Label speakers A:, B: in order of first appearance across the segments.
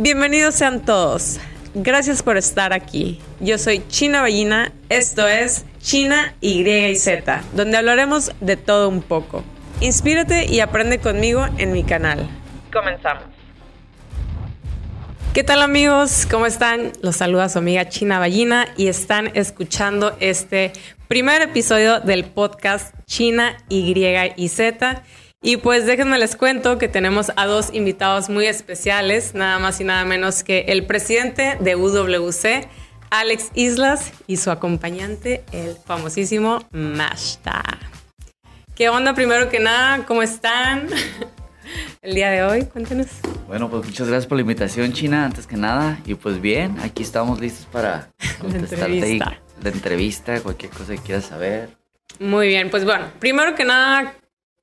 A: Bienvenidos sean todos. Gracias por estar aquí. Yo soy China Ballina, esto es China Y y Z, donde hablaremos de todo un poco. Inspírate y aprende conmigo en mi canal. Comenzamos. ¿Qué tal amigos? ¿Cómo están? Los saluda su amiga China Ballina y están escuchando este primer episodio del podcast China Y y Z. Y pues déjenme les cuento que tenemos a dos invitados muy especiales, nada más y nada menos que el presidente de UWC, Alex Islas, y su acompañante, el famosísimo Mashta. ¿Qué onda primero que nada? ¿Cómo están? El día de hoy, cuéntenos.
B: Bueno, pues muchas gracias por la invitación, China, antes que nada. Y pues bien, aquí estamos listos para contestarte la la entrevista, cualquier cosa que quieras saber.
A: Muy bien, pues bueno, primero que nada,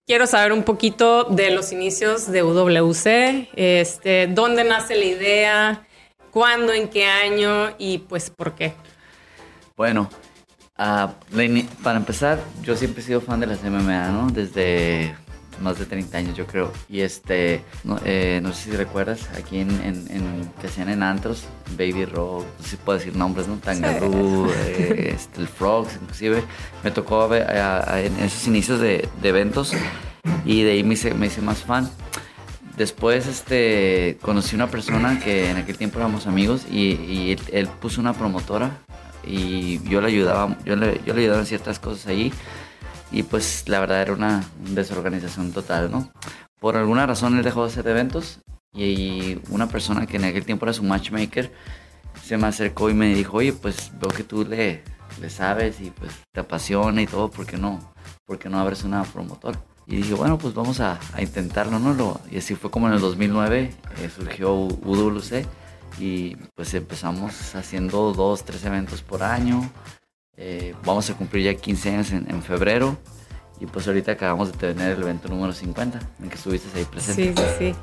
A: Quiero saber un poquito de los inicios de UWC, este, dónde nace la idea, cuándo, en qué año y pues por qué.
B: Bueno, uh, para empezar, yo siempre he sido fan de las MMA, ¿no? Desde más de 30 años, yo creo. Y este, no, eh, no sé si recuerdas, aquí en, en, que hacían en antros, Baby Rock, no sé si puedo decir nombres, ¿no? Tangaroo, eh, este, el Frogs, inclusive. Me tocó ver, en esos inicios de, de, eventos y de ahí me hice, me hice más fan. Después este, conocí una persona que en aquel tiempo éramos amigos y, y él, puso una promotora y yo le ayudaba, yo le, yo le ayudaba en ciertas cosas ahí y pues la verdad era una desorganización total, ¿no? Por alguna razón él dejó de hacer eventos y una persona que en aquel tiempo era su matchmaker se me acercó y me dijo, oye, pues veo que tú le, le sabes y pues te apasiona y todo, ¿por qué no? ¿Por qué no abres una promotora? Y dije, bueno, pues vamos a, a intentarlo, ¿no? y así fue como en el 2009 eh, surgió UWC y pues empezamos haciendo dos, tres eventos por año. Eh, vamos a cumplir ya 15 años en, febrero y pues ahorita acabamos de tener el evento número 50 en que estuviste ahí presente.
A: Sí, sí, sí.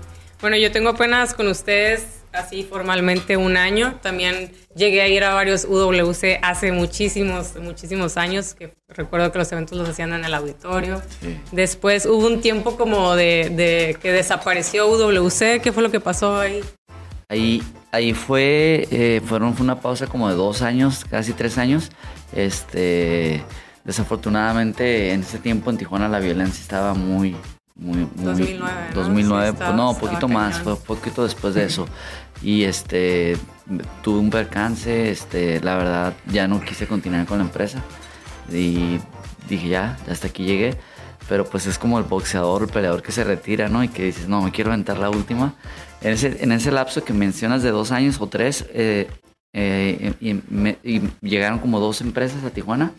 A: Bueno, yo tengo apenas con ustedes así formalmente un año. También llegué a ir a varios UWC hace muchísimos, muchísimos años, que recuerdo que los eventos los hacían en el auditorio. Después hubo un tiempo como de, de, que desapareció UWC. ¿Qué fue lo que pasó ahí?
B: Ahí, ahí fue, eh, fueron, fue una pausa como de dos años, casi tres años. Este, desafortunadamente en ese tiempo en Tijuana la violencia estaba muy, muy,
A: 2009,
B: 2009 pues no, poquito más, fue un poquito después de eso. Y este, tuve un percance, este, la verdad ya no quise continuar con la empresa y dije ya, hasta aquí llegué. Pero pues es como el boxeador, el peleador que se retira, ¿no? Y que dices, no, me quiero aventar la última. En ese, en ese lapso que mencionas de dos años o tres, eh, eh, y, llegaron como dos empresas a Tijuana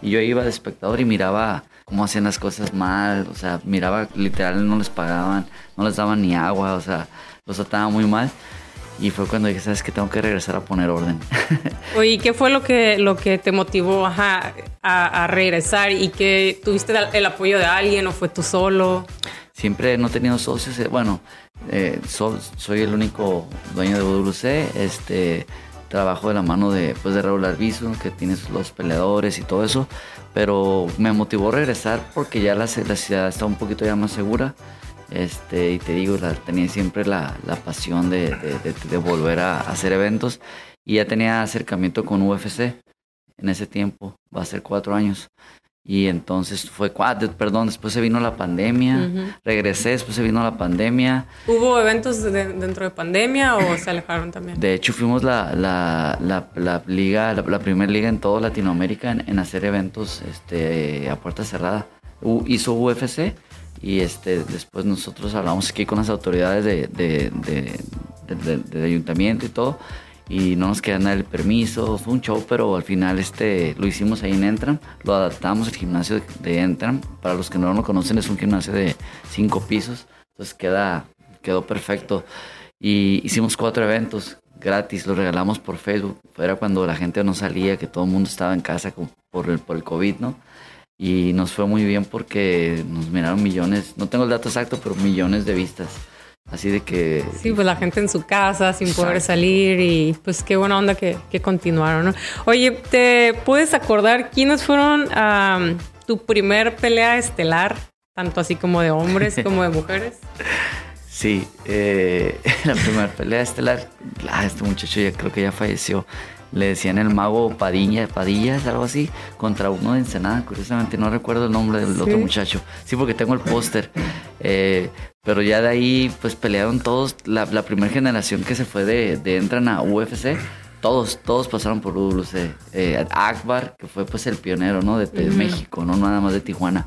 B: y yo iba de espectador y miraba cómo hacían las cosas mal, o sea, miraba literal no les pagaban, no les daban ni agua, o sea, los trataban muy mal. Y fue cuando dije, ¿sabes que Tengo que regresar a poner orden.
A: Oye, ¿qué fue lo que, lo que te motivó a, a, regresar y que tuviste el apoyo de alguien o fue tú solo?
B: Siempre no he tenido socios, eh, bueno, eh, soy el único dueño de WC, este, trabajo de la mano de, pues, de Raúl Arbizu, que tiene los peleadores y todo eso, pero me motivó a regresar porque ya la, la ciudad está un poquito ya más segura. Este, y te digo, la, tenía siempre la, la pasión de, de, de, volver a hacer eventos y ya tenía acercamiento con UFC en ese tiempo, va a ser cuatro años. Y entonces fue, perdón, después se vino la pandemia, regresé, después se vino la pandemia.
A: ¿Hubo eventos dentro de pandemia o se alejaron también?
B: De hecho, fuimos la, la, la, liga, la, primera liga en toda Latinoamérica en, hacer eventos este, a puerta cerrada. hizo UFC y este, después nosotros hablamos aquí con las autoridades de, de, de, de ayuntamiento y todo y no nos quedan dar el permiso, fue un show, pero al final este, lo hicimos ahí en Entram, lo adaptamos al gimnasio de Entram, para los que no lo conocen es un gimnasio de cinco pisos, entonces queda, quedó perfecto y hicimos cuatro eventos gratis, los regalamos por Facebook, era cuando la gente no salía, que todo el mundo estaba en casa por el, por el COVID, ¿no? Y nos fue muy bien porque nos miraron millones, no tengo el dato exacto, pero millones de vistas. Así de que...
A: Sí, pues la gente en su casa sin poder salir y pues qué buena onda que, continuaron, ¿no? Oye, ¿te puedes acordar quiénes fueron tu primer pelea estelar? Tanto así como de hombres como de mujeres.
B: Sí, eh, la primera pelea estelar, ah, este muchacho ya creo que ya falleció. Le decían el mago Padilla, Padillas, algo así, contra uno de Ensenada. Curiosamente no recuerdo el nombre del otro muchacho. Sí, porque tengo el póster. Eh, pero ya de ahí, pues pelearon todos. La, primera generación que se fue de, de entran a UFC todos, todos pasaron por UWC. Eh, Akbar, que fue pues el pionero, ¿no? De, México, no nada más de Tijuana.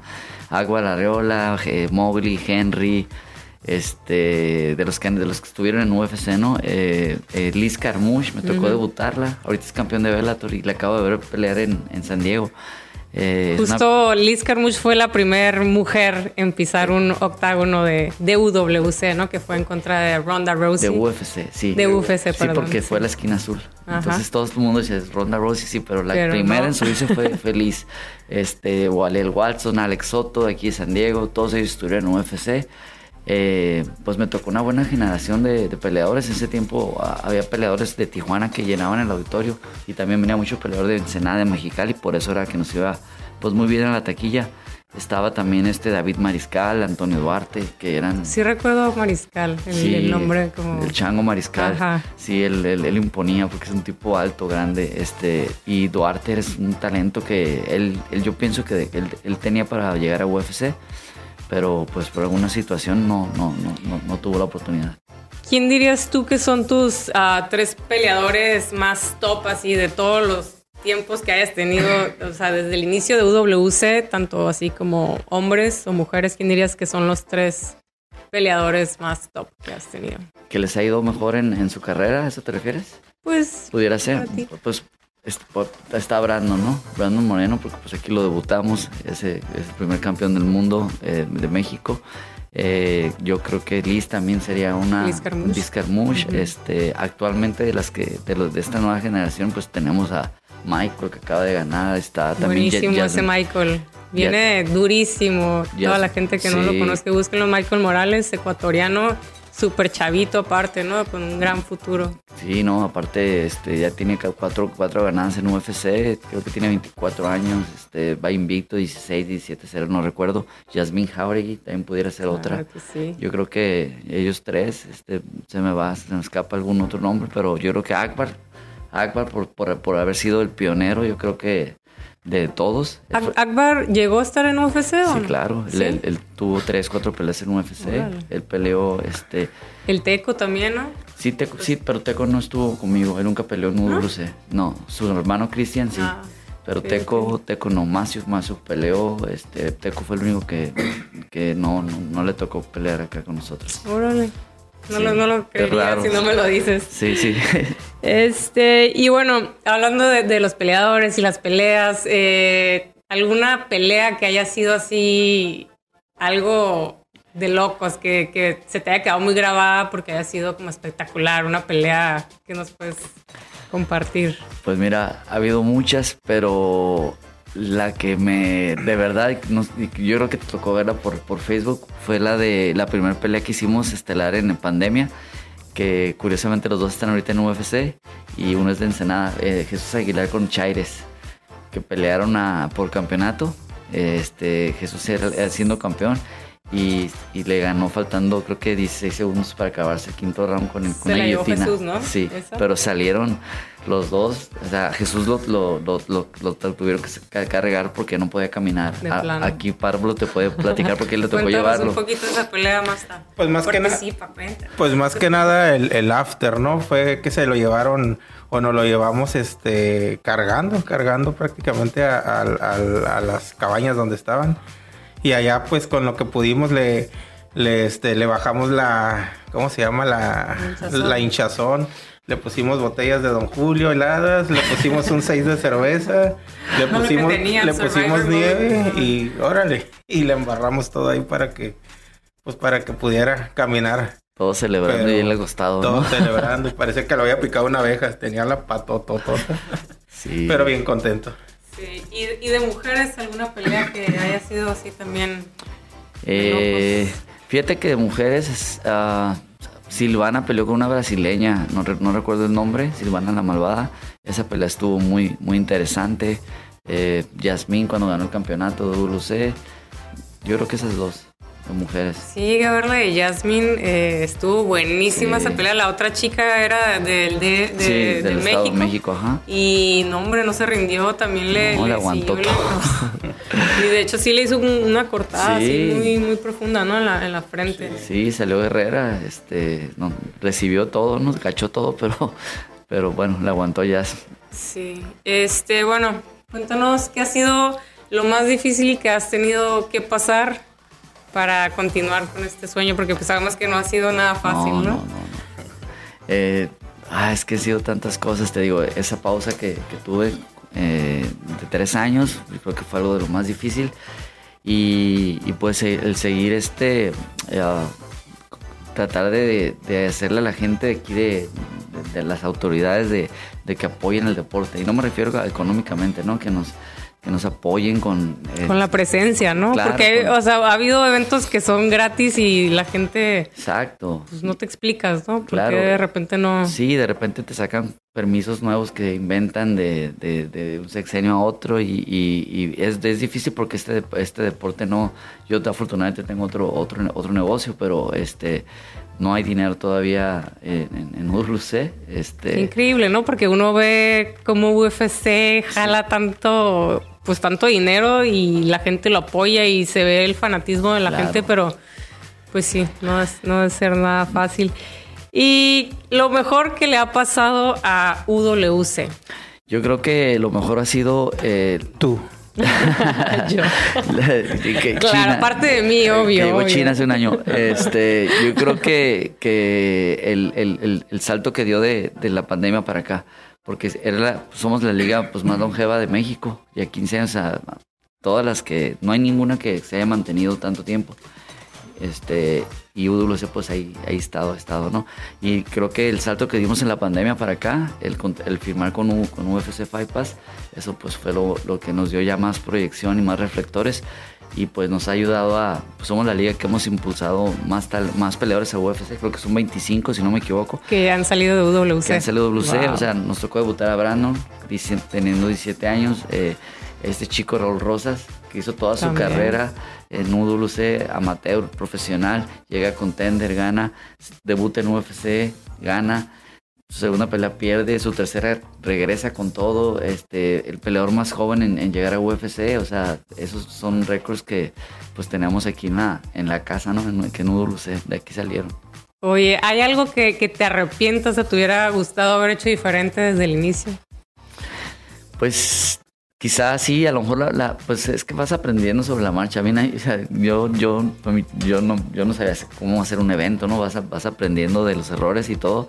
B: Akbar Arreola, eh, Mowgli, Henry, este, de los que de los que estuvieron en UFC, ¿no? Eh, eh Liz Carmouche, me tocó debutarla. Ahorita es campeón de Bellator y le acabo de ver pelear en, en San Diego.
A: Eh, Justo Liz Carmouche fue la primera mujer en pisar un octágono de, de, UWC, ¿no? Que fue en contra de Ronda Rousey.
B: De UFC, sí.
A: De UFC,
B: perdón. Sí, porque fue la esquina azul. Entonces todo el mundo dice Ronda Rousey, sí, pero la primera en subirse fue feliz. Este, Walel Watson, Alex Soto aquí de San Diego, todos ellos estuvieron en UFC. Eh, pues me tocó una buena generación de, de, peleadores. En ese tiempo ah, había peleadores de Tijuana que llenaban el auditorio y también venía mucho peleador de Ensenada, de Mexicali, por eso era que nos iba pues muy bien en la taquilla. Estaba también este David Mariscal, Antonio Duarte, que eran...
A: Sí recuerdo Mariscal, el, nombre como...
B: El chango Mariscal. Sí, él, él, imponía porque es un tipo alto, grande. Este, y Duarte es un talento que él, él yo pienso que él, él, tenía para llegar a UFC, pero pues por alguna situación no, no, no, no, tuvo la oportunidad.
A: ¿Quién dirías tú que son tus ah, tres peleadores más top así de todos los tiempos que hayas tenido, o sea, desde el inicio de UWC, tanto así como hombres o mujeres, ¿quién dirías que son los tres peleadores más top que has tenido?
B: ¿Que les ha ido mejor en, su carrera? ¿A eso te refieres?
A: Pues...
B: Pudiera ser. Pues está Brandon, ¿no? Brandon Moreno, porque pues aquí lo debutamos, ese es el primer campeón del mundo eh, de México. Eh, yo creo que Liz también sería una Liz Carmouche. este, actualmente de las que de los de esta nueva generación, pues tenemos a Michael que acaba de ganar, está también
A: Buenísimo ese Michael. Viene durísimo. Toda la gente que no lo conoce, búsquenlo. Michael Morales, ecuatoriano, súper chavito aparte, ¿no? Con un gran futuro.
B: Sí, no, aparte este, ya tiene cuatro, cuatro ganadas en UFC, creo que tiene 24 años, este, va invicto, 16, 17, 0, no recuerdo. Jasmine Jauregui también pudiera ser otra. Yo creo que ellos tres, este, se me va, se me escapa algún otro nombre, pero yo creo que Akbar Akbar por, por, haber sido el pionero, yo creo que de todos.
A: ¿Akbar llegó a estar en UFC o
B: Sí, claro. Él, tuvo tres, cuatro peleas en UFC. Él peleó, este...
A: El Teco también, ¿no?
B: Sí, Teco, sí, pero Teco no estuvo conmigo. Él nunca peleó en UFC. ¿No? su hermano Cristian sí. Ah, pero Teco, Teco no, Macio, Macio peleó. Este, Teco fue el único que, que no, no, no le tocó pelear acá con nosotros.
A: Órale. No, lo, no lo creería si no me lo dices.
B: Sí, sí.
A: Este, y bueno, hablando de, los peleadores y las peleas, eh, ¿alguna pelea que haya sido así algo de locos, que, que, se te haya quedado muy grabada porque haya sido como espectacular, una pelea que nos puedes compartir?
B: Pues mira, ha habido muchas, pero la que me, de verdad, yo creo que te tocó verla por, por Facebook, fue la de la primera pelea que hicimos estelar en pandemia, que curiosamente los dos están ahorita en UFC y uno es de Ensenada, eh, Jesús Aguilar con Chaires, que pelearon a, por campeonato, este, Jesús era, siendo campeón y, le ganó faltando creo que 16 segundos para acabarse el quinto round con, con una guillotina. Sí, pero salieron los dos, o sea, Jesús lo, lo, lo, lo tuvieron que cargar porque no podía caminar. aquí Pablo te puede platicar porque él le tocó llevarlo.
A: un poquito esa pelea más
C: Pues más que nada. pues más que nada el, el, after, ¿no? Fue que se lo llevaron o nos lo llevamos este cargando, cargando prácticamente a, a, las cabañas donde estaban. Y allá pues con lo que pudimos le, le, este, le bajamos la, ¿cómo se llama? La La hinchazón le pusimos botellas de Don Julio heladas, le pusimos un 6 de cerveza, le pusimos, le pusimos nieve y órale, y le embarramos todo ahí para que, pues para que pudiera caminar.
B: Todo celebrando y él le costado.
C: Todo celebrando y parecía que lo había picado una abeja, tenía la patototota. Sí. Pero bien contento.
A: Sí. ¿Y, de mujeres alguna pelea que haya sido así también?
B: Eh, fíjate que de mujeres uh, Silvana peleó con una brasileña, no, no, recuerdo el nombre, Silvana la Malvada. Esa pelea estuvo muy, muy interesante. Eh, Yasmín cuando ganó el campeonato de WC. Yo creo que esas dos. De mujeres.
A: Sí, que verla de Jasmine eh, estuvo buenísima esa pelea. La otra chica era del de, de,
B: del
A: México.
B: de México, ajá.
A: Y no, hombre, no se rindió. También le,
B: no, le, aguantó todo.
A: y de hecho sí le hizo una cortada así muy, muy profunda, ¿no? En la, en la frente.
B: Sí, salió Herrera, este, no, recibió todo, nos cachó todo, pero, pero bueno, le aguantó Jasmine.
A: Sí, este, bueno, cuéntanos qué ha sido lo más difícil que has tenido que pasar para continuar con este sueño? Porque pues sabemos que no ha sido nada fácil, ¿no? No, no, no.
B: Eh, ah, es que ha sido tantas cosas, te digo, esa pausa que, que tuve eh, de tres años, creo que fue algo de lo más difícil. Y, y pues el seguir este, uh, tratar de, de, hacerle a la gente de aquí, de, de, de las autoridades, de, que apoyen el deporte. Y no me refiero a económicamente, ¿no? Que nos, que nos apoyen con...
A: Eh, con la presencia, ¿no? Claro, Porque, con... o sea, ha habido eventos que son gratis y la gente...
B: Exacto.
A: Pues no te explicas, ¿no? Porque claro. de repente no...
B: Sí, de repente te sacan permisos nuevos que inventan de, de, de un sexenio a otro y, y, y es, es, difícil porque este, este deporte no... Yo afortunadamente tengo otro, otro, otro negocio, pero este no hay dinero todavía en, en, en UWC. Este...
A: Increíble, ¿no? Porque uno ve cómo UFC jala sí. tanto pues tanto dinero y la gente lo apoya y se ve el fanatismo de la claro. gente, pero pues sí, no es, no debe ser nada fácil. Y lo mejor que le ha pasado a UWC.
B: Yo creo que lo mejor ha sido eh,
C: tú.
A: yo. claro, aparte de mí, obvio.
B: Llegó
A: obvio.
B: China hace un año. Este, yo creo que, que el, el, el, salto que dio de, de la pandemia para acá porque era la, somos la liga pues, más longeva de México, y a 15 años, a, todas las que, no hay ninguna que se haya mantenido tanto tiempo. Este, y UWC pues ahí, ahí estado, ha estado, ¿no? Y creo que el salto que dimos en la pandemia para acá, el, el firmar con, U, con UFC Fight Pass, eso pues fue lo, lo, que nos dio ya más proyección y más reflectores y pues nos ha ayudado a, pues somos la liga que hemos impulsado más tal, más peleadores a UFC, creo que son 25 si no me equivoco.
A: Que han salido de UWC.
B: Que han salido de UWC, wow. o sea, nos tocó debutar a Brandon teniendo 17 años, eh, este chico Raúl Rosas, que hizo toda su También. carrera en UWC, amateur, profesional, llega a contender, gana, debuta en UFC, gana su segunda pelea pierde, su tercera regresa con todo, este, el peleador más joven en, en, llegar a UFC, o sea, esos son récords que pues tenemos aquí en la, en la casa, ¿no? En, que en UWC, de aquí salieron.
A: Oye, ¿hay algo que, que te arrepientas o te hubiera gustado haber hecho diferente desde el inicio?
B: Pues quizás sí, a lo mejor la, la, pues es que vas aprendiendo sobre la marcha. A mí, o sea, yo, yo, yo, no, yo no sabía cómo hacer un evento, ¿no? Vas, vas aprendiendo de los errores y todo.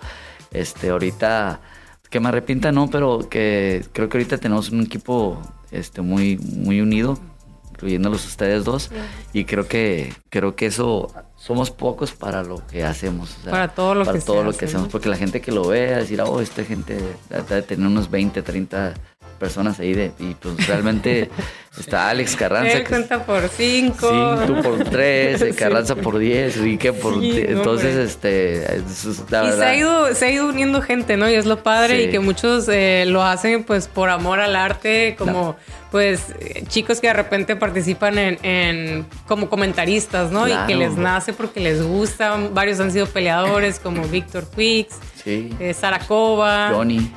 B: Este, ahorita, que me arrepienta, no, pero que creo que ahorita tenemos un equipo este, muy, muy unido, incluyéndolos ustedes dos, sí. y creo que, creo que eso somos pocos para lo que hacemos.
A: O sea, para todo lo
B: para
A: que,
B: todo lo
A: hace,
B: que hacemos, porque la gente que lo ve a decir, oh, esta gente debe tener unos 20, 30 personas ahí de y pues realmente está Alex Carranza
A: él cuenta por cinco
B: sí, tú por tres sí. Carranza por diez y que por sí, entonces este eso es la
A: y
B: verdad.
A: se ha ido se ha ido uniendo gente no y es lo padre sí. y que muchos eh, lo hacen pues por amor al arte como no. pues chicos que de repente participan en, en como comentaristas no claro. y que les nace porque les gusta varios han sido peleadores como Víctor Quicks
B: sí.
A: eh, Sara Cova
B: Johnny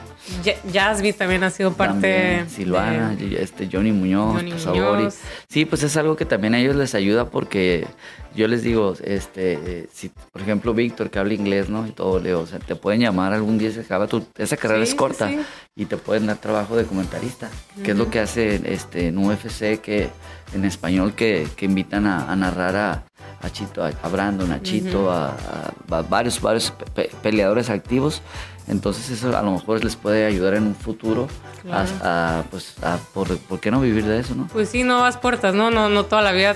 A: Jasby también ha sido parte.
B: También, Silvana, de... este Johnny Muñoz,
A: Johnny.
B: Muñoz. Sí, pues es algo que también a ellos les ayuda porque yo les digo, este, si por ejemplo Víctor que habla inglés, ¿no? Y todo, Leo, o sea, te pueden llamar algún día se acaba tu, esa carrera sí, es corta sí. y te pueden dar trabajo de comentarista, uh -huh. que es lo que hace este en UFC que en español que, que invitan a, a narrar a, a Chito, a, a Brandon, a Chito, uh -huh. a, a, varios, varios pe peleadores activos. Entonces eso a lo mejor les puede ayudar en un futuro claro. a, a, pues, a por, por, qué no vivir de eso, ¿no?
A: Pues sí, no vas puertas, ¿no? No, no toda la vida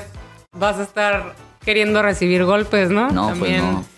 A: vas a estar queriendo recibir golpes, ¿no?
B: No, También pues no.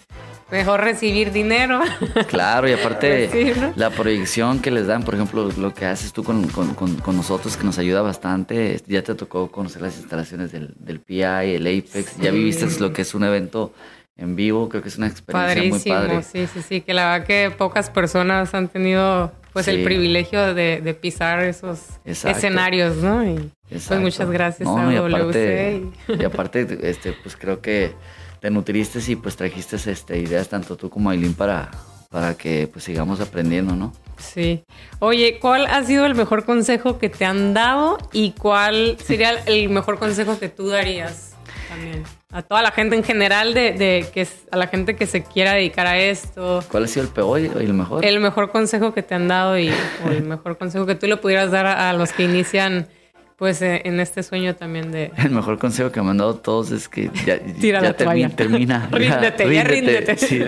A: Mejor recibir dinero.
B: Claro, y aparte sí, ¿no? la proyección que les dan, por ejemplo, lo que haces tú con, con, con, con, nosotros, que nos ayuda bastante. Ya te tocó conocer las instalaciones del, del PI, el Apex, sí. ya viviste lo que es un evento en vivo, creo que es una experiencia
A: Padrísimo,
B: muy padre.
A: Sí, sí, sí, que la verdad que pocas personas han tenido pues el privilegio de, pisar esos escenarios, ¿no? Y pues muchas gracias a
B: y aparte, y... aparte, este, pues creo que te nutriste y pues trajiste este, ideas tanto tú como Aileen para, para que pues sigamos aprendiendo, ¿no?
A: Sí. Oye, ¿cuál ha sido el mejor consejo que te han dado y cuál sería el mejor consejo que tú darías también? A toda la gente en general de, de, que a la gente que se quiera dedicar a esto.
B: ¿Cuál ha sido el peor y el mejor?
A: El mejor consejo que te han dado y el mejor consejo que tú le pudieras dar a, los que inician pues eh, en este sueño también de...
B: El mejor consejo que me han dado todos es que ya, ya termina.
A: ríndete, ya, ríndete.
B: Sí.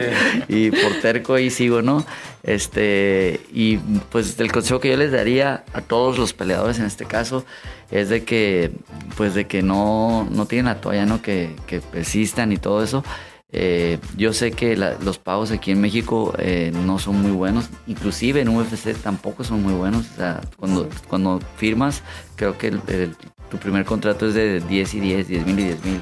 B: Y por terco ahí sigo, ¿no? Este, y pues el consejo que yo les daría a todos los peleadores en este caso es de que, pues de que no, no tienen la toalla, ¿no? Que, que persistan y todo eso. Eh, yo sé que los pagos aquí en México eh, no son muy buenos, inclusive en UFC tampoco son muy buenos. O sea, cuando, cuando firmas, creo que tu primer contrato es de 10 y 10, 10 mil y 10 mil.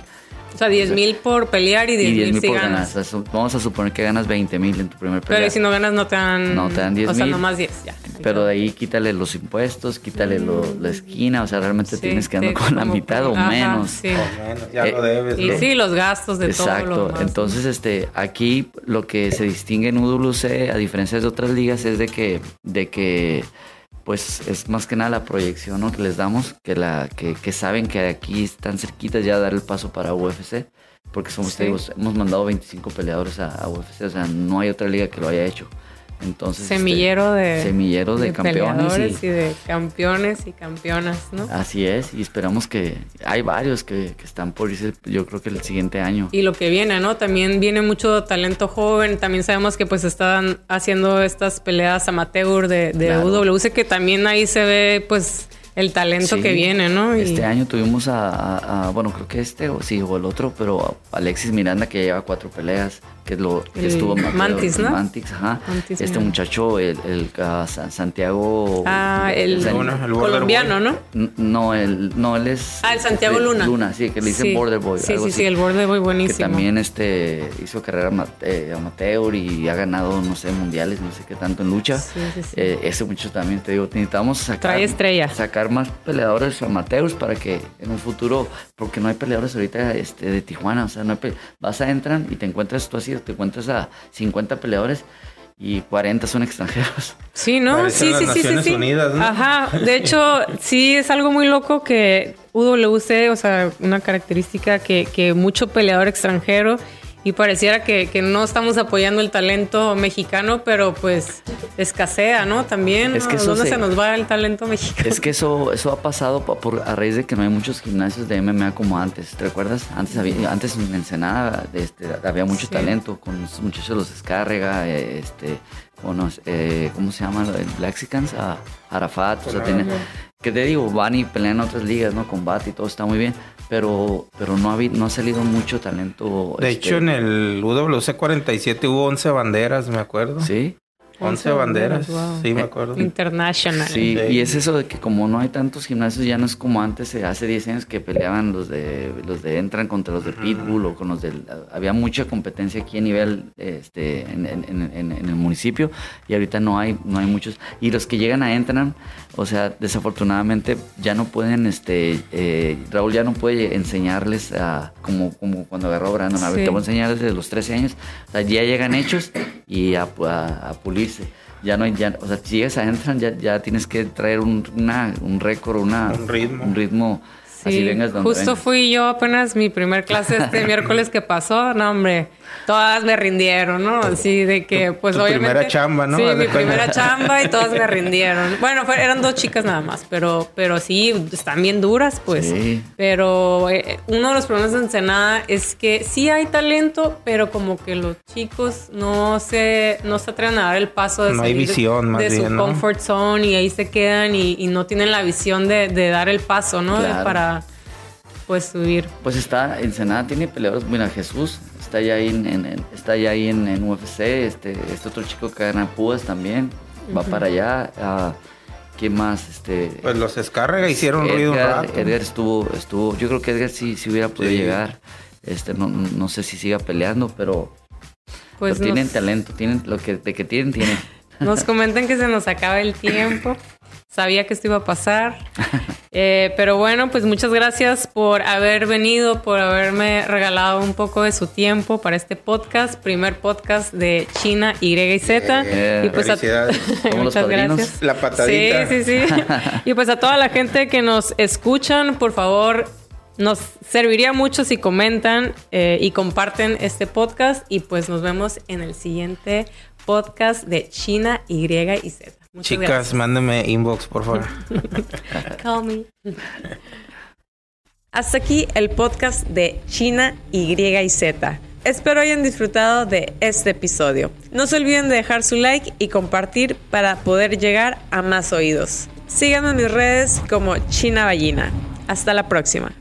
A: O sea, 10 mil por pelear y 10 mil si por ganas.
B: Vamos a suponer que ganas 20 mil en tu primer pelea.
A: Pero si no ganas no te dan...
B: No te dan 10 mil.
A: O sea, nomás 10, ya.
B: Pero de ahí quítale los impuestos, quítale la esquina, o sea, realmente tienes que andar con la mitad o menos.
C: Sí. O menos, ya lo debes.
A: Y sí, los gastos de
B: Exacto.
A: todo.
B: Exacto. Entonces, este, aquí lo que se distingue en UWC, a diferencia de otras ligas, es de que, de que pues es más que nada la proyección ¿no? que les damos, que, la, que, que saben que aquí están cerquitas ya a dar el paso para UFC, porque somos, hemos mandado 25 peleadores a, a, UFC, o sea, no hay otra liga que lo haya hecho. Entonces,
A: semillero
B: este,
A: de
B: semillero de, campeones
A: y, de campeones y campeonas, ¿no?
B: Así es, y esperamos que hay varios que, que, están por irse, yo creo que el siguiente año.
A: Y lo que viene, ¿no? También viene mucho talento joven, también sabemos que pues están haciendo estas peleas amateur de, de UWC, que también ahí se ve pues el talento que viene, ¿no?
B: Este año tuvimos a, bueno, creo que este o sí, o el otro, pero Alexis Miranda que lleva cuatro peleas, que lo que estuvo
A: Mantis, ¿no?
B: Mantis, ajá. este muchacho, el, el uh, Santiago.
A: Ah, el, colombiano, ¿no?
B: No, el, no, él es.
A: Ah, el Santiago Luna.
B: Luna, sí, que le dicen Border Boy.
A: Sí, sí, sí, el Border Boy buenísimo.
B: Que también este hizo carrera eh, amateur y ha ganado, no sé, mundiales, no sé qué tanto en lucha. Sí, sí, sí. Eh, ese muchacho también, te digo, necesitamos sacar.
A: Trae estrella.
B: Sacar más peleadores amateurs para que en un futuro, porque no hay peleadores ahorita este, de Tijuana, o sea, no hay vas a entran y te encuentras tú así te encuentras a 50 peleadores y 40 son extranjeros.
A: Sí, ¿no? sí, sí, sí, sí,
C: Unidas, ¿no?
A: Ajá. De hecho, sí es algo muy loco que UWC, o sea, una característica que, que mucho peleador extranjero y pareciera que, que, no estamos apoyando el talento mexicano, pero pues escasea, ¿no? También, es que ¿dónde se, nos va el talento mexicano?
B: Es que eso, eso ha pasado por, a raíz de que no hay muchos gimnasios de MMA como antes, ¿te recuerdas? Antes, había, antes en Ensenada este, había mucho talento con muchachos los Descárrega, este, eh, ¿cómo se llama? El Blaxicans, a Arafat, o sea, tiene, que te digo, van y pelean en otras ligas, ¿no? Combate y todo está muy bien pero, pero no, ha, no ha salido mucho talento.
C: De hecho, este, en el UWC 47 hubo 11 banderas, me acuerdo.
B: Sí.
C: 11 banderas, sí, me acuerdo.
A: International.
B: Sí, y es eso de que como no hay tantos gimnasios, ya no es como antes, eh, hace 10 años que peleaban los de los de Entran contra los de Pitbull o con los del... Había mucha competencia aquí a nivel, este, en, en, el municipio y ahorita no hay, no hay muchos. Y los que llegan a Entran, o sea, desafortunadamente ya no pueden, este, eh, Raúl ya no puede enseñarles a, como, como cuando agarró Brandon, a ver, te voy a enseñar desde los 13 años, o sea, ya llegan hechos y a, a, a pulir ya no hay, ya, o sea, si llegas a entran, ya, ya tienes que traer un, una, un récord, una,
C: un ritmo.
B: Un ritmo así vengas donde
A: Justo fui yo apenas mi primer clase este miércoles que pasó, no hombre todas me rindieron, ¿no? Así de que, pues
C: tu
A: obviamente.
C: primera chamba, ¿no?
A: Sí, mi primera chamba y todas me rindieron. Bueno, eran dos chicas nada más, pero, pero sí, están bien duras, pues. Sí. Pero eh, uno de los problemas de Ensenada es que sí hay talento, pero como que los chicos no se, no se atreven a dar el paso de,
C: no hay visión, más
A: de su comfort zone y ahí se quedan y, no tienen la visión de, dar el paso, ¿no? Para pues subir.
B: Pues está, Ensenada tiene peleadores, mira, Jesús está ya ahí en, está ya ahí en, UFC, este, este otro chico que gana Púas también, va para allá. Uh, ¿Quién más? Este,
C: pues los Escárrega hicieron ruido un rato.
B: Edgar estuvo, estuvo, yo creo que Edgar sí, sí hubiera podido llegar. Este, no, no sé si siga peleando, pero, pues tienen talento, tienen lo que de que tienen, tienen.
A: Nos comentan que se nos acaba el tiempo. Sabía que esto iba a pasar. Eh, pero bueno, pues muchas gracias por haber venido, por haberme regalado un poco de su tiempo para este podcast, primer podcast de China, Y y Z.
C: Y pues
A: muchas gracias.
C: La patadita.
A: Sí, sí, sí. y pues a toda la gente que nos escuchan, por favor, nos serviría mucho si comentan eh, y comparten este podcast y pues nos vemos en el siguiente podcast de China, Y y Z.
C: Chicas, mándenme inbox, por favor.
A: Call me. Hasta aquí el podcast de China, Y y Z. Espero hayan disfrutado de este episodio. No se olviden de dejar su like y compartir para poder llegar a más oídos. Síganme en mis redes como China Ballina. Hasta la próxima.